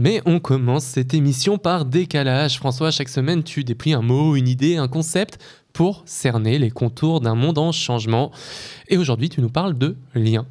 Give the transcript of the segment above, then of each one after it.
Mais on commence cette émission par décalage. François, chaque semaine, tu déplies un mot, une idée, un concept pour cerner les contours d'un monde en changement. Et aujourd'hui, tu nous parles de lien.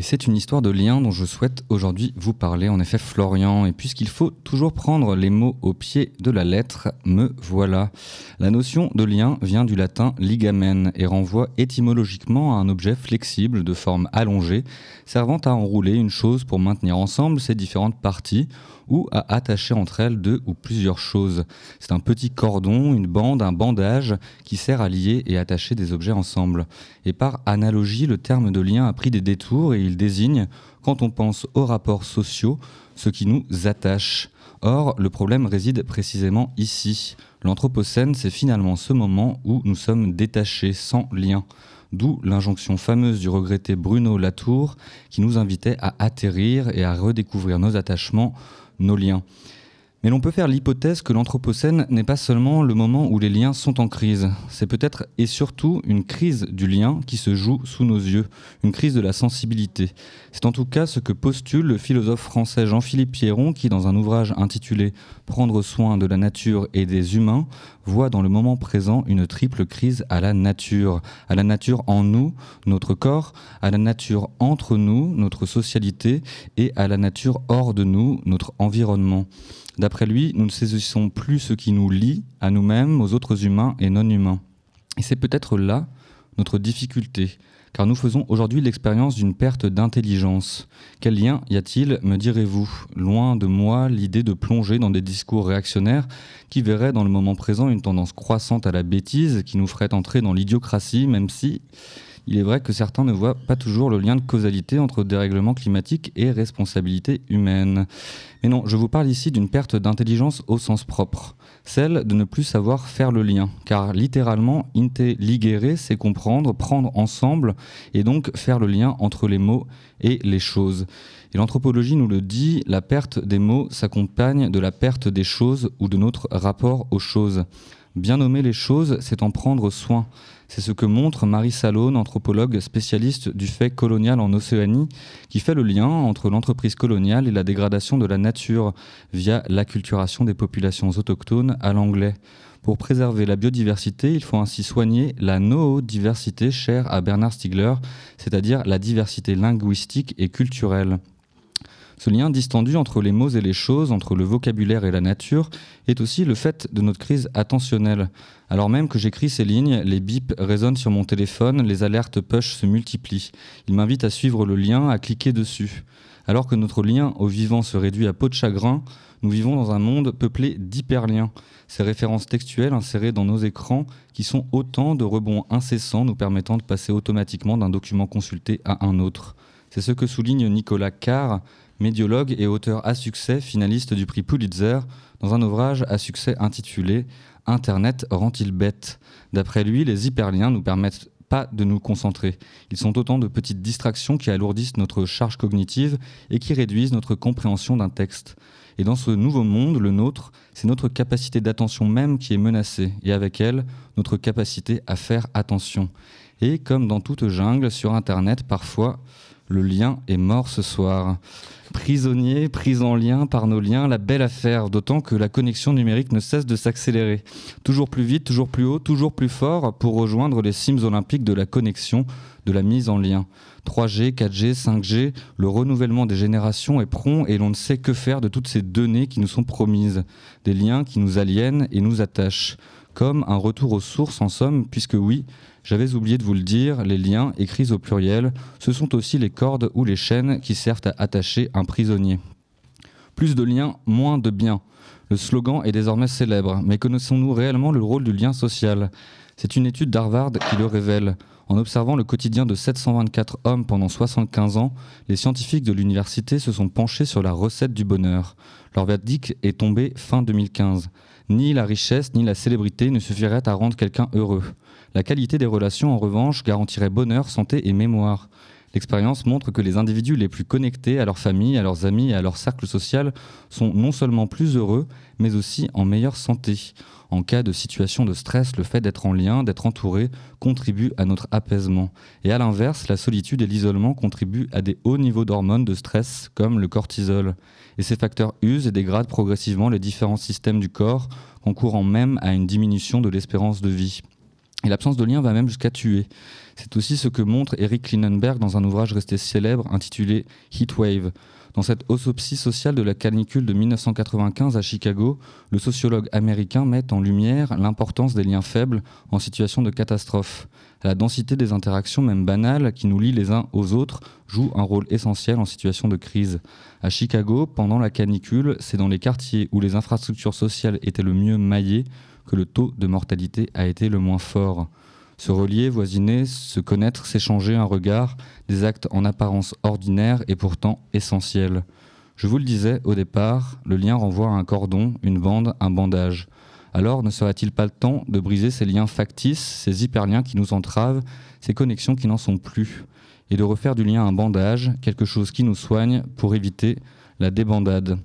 Et c'est une histoire de lien dont je souhaite aujourd'hui vous parler, en effet Florian, et puisqu'il faut toujours prendre les mots au pied de la lettre, me voilà. La notion de lien vient du latin ligamen et renvoie étymologiquement à un objet flexible de forme allongée, servant à enrouler une chose pour maintenir ensemble ses différentes parties ou à attacher entre elles deux ou plusieurs choses. C'est un petit cordon, une bande, un bandage qui sert à lier et attacher des objets ensemble. Et par analogie, le terme de lien a pris des détours et il désigne, quand on pense aux rapports sociaux, ce qui nous attache. Or, le problème réside précisément ici. L'Anthropocène, c'est finalement ce moment où nous sommes détachés, sans lien. D'où l'injonction fameuse du regretté Bruno Latour qui nous invitait à atterrir et à redécouvrir nos attachements nos liens. Mais l'on peut faire l'hypothèse que l'Anthropocène n'est pas seulement le moment où les liens sont en crise, c'est peut-être et surtout une crise du lien qui se joue sous nos yeux, une crise de la sensibilité. C'est en tout cas ce que postule le philosophe français Jean-Philippe Pierron qui, dans un ouvrage intitulé Prendre soin de la nature et des humains, voit dans le moment présent une triple crise à la nature, à la nature en nous, notre corps, à la nature entre nous, notre socialité, et à la nature hors de nous, notre environnement. D'après lui, nous ne saisissons plus ce qui nous lie à nous-mêmes, aux autres humains et non humains. Et c'est peut-être là notre difficulté, car nous faisons aujourd'hui l'expérience d'une perte d'intelligence. Quel lien y a-t-il, me direz-vous Loin de moi l'idée de plonger dans des discours réactionnaires qui verraient dans le moment présent une tendance croissante à la bêtise qui nous ferait entrer dans l'idiocratie, même si il est vrai que certains ne voient pas toujours le lien de causalité entre dérèglement climatique et responsabilité humaine. Mais non, je vous parle ici d'une perte d'intelligence au sens propre, celle de ne plus savoir faire le lien, car littéralement, intelligere, c'est comprendre, prendre ensemble, et donc faire le lien entre les mots et les choses. Et l'anthropologie nous le dit, la perte des mots s'accompagne de la perte des choses ou de notre rapport aux choses. Bien nommer les choses, c'est en prendre soin. C'est ce que montre Marie Salone, anthropologue spécialiste du fait colonial en Océanie, qui fait le lien entre l'entreprise coloniale et la dégradation de la nature via l'acculturation des populations autochtones à l'anglais. Pour préserver la biodiversité, il faut ainsi soigner la noodiversité chère à Bernard Stiegler, c'est-à-dire la diversité linguistique et culturelle. Ce lien distendu entre les mots et les choses, entre le vocabulaire et la nature, est aussi le fait de notre crise attentionnelle. Alors même que j'écris ces lignes, les bips résonnent sur mon téléphone, les alertes push se multiplient. Ils m'invitent à suivre le lien, à cliquer dessus. Alors que notre lien au vivant se réduit à peau de chagrin, nous vivons dans un monde peuplé d'hyperliens. Ces références textuelles insérées dans nos écrans qui sont autant de rebonds incessants nous permettant de passer automatiquement d'un document consulté à un autre. C'est ce que souligne Nicolas Carr, médiologue et auteur à succès, finaliste du prix Pulitzer, dans un ouvrage à succès intitulé Internet rend-il bête D'après lui, les hyperliens nous permettent pas de nous concentrer. Ils sont autant de petites distractions qui alourdissent notre charge cognitive et qui réduisent notre compréhension d'un texte. Et dans ce nouveau monde, le nôtre, c'est notre capacité d'attention même qui est menacée, et avec elle, notre capacité à faire attention. Et comme dans toute jungle, sur Internet, parfois, le lien est mort ce soir. Prisonnier, pris en lien par nos liens, la belle affaire, d'autant que la connexion numérique ne cesse de s'accélérer. Toujours plus vite, toujours plus haut, toujours plus fort pour rejoindre les cimes olympiques de la connexion, de la mise en lien. 3G, 4G, 5G, le renouvellement des générations est prompt et l'on ne sait que faire de toutes ces données qui nous sont promises. Des liens qui nous aliènent et nous attachent. Comme un retour aux sources en somme, puisque oui, j'avais oublié de vous le dire, les liens, écrits au pluriel, ce sont aussi les cordes ou les chaînes qui servent à attacher un prisonnier. Plus de liens, moins de biens. Le slogan est désormais célèbre, mais connaissons-nous réellement le rôle du lien social? C'est une étude d'Harvard qui le révèle. En observant le quotidien de 724 hommes pendant 75 ans, les scientifiques de l'université se sont penchés sur la recette du bonheur. Leur verdict est tombé fin 2015. Ni la richesse ni la célébrité ne suffiraient à rendre quelqu'un heureux. La qualité des relations, en revanche, garantirait bonheur, santé et mémoire. L'expérience montre que les individus les plus connectés à leur famille, à leurs amis et à leur cercle social sont non seulement plus heureux, mais aussi en meilleure santé. En cas de situation de stress, le fait d'être en lien, d'être entouré, contribue à notre apaisement. Et à l'inverse, la solitude et l'isolement contribuent à des hauts niveaux d'hormones de stress, comme le cortisol. Et ces facteurs usent et dégradent progressivement les différents systèmes du corps, concourant même à une diminution de l'espérance de vie. Et l'absence de lien va même jusqu'à tuer. C'est aussi ce que montre Eric Klinenberg dans un ouvrage resté célèbre intitulé Heatwave. Dans cette autopsie sociale de la canicule de 1995 à Chicago, le sociologue américain met en lumière l'importance des liens faibles en situation de catastrophe. La densité des interactions, même banales, qui nous lient les uns aux autres, joue un rôle essentiel en situation de crise. À Chicago, pendant la canicule, c'est dans les quartiers où les infrastructures sociales étaient le mieux maillées que le taux de mortalité a été le moins fort. Se relier, voisiner, se connaître, s'échanger un regard, des actes en apparence ordinaires et pourtant essentiels. Je vous le disais au départ, le lien renvoie à un cordon, une bande, un bandage. Alors ne serait-il pas le temps de briser ces liens factices, ces hyperliens qui nous entravent, ces connexions qui n'en sont plus, et de refaire du lien un bandage, quelque chose qui nous soigne pour éviter la débandade?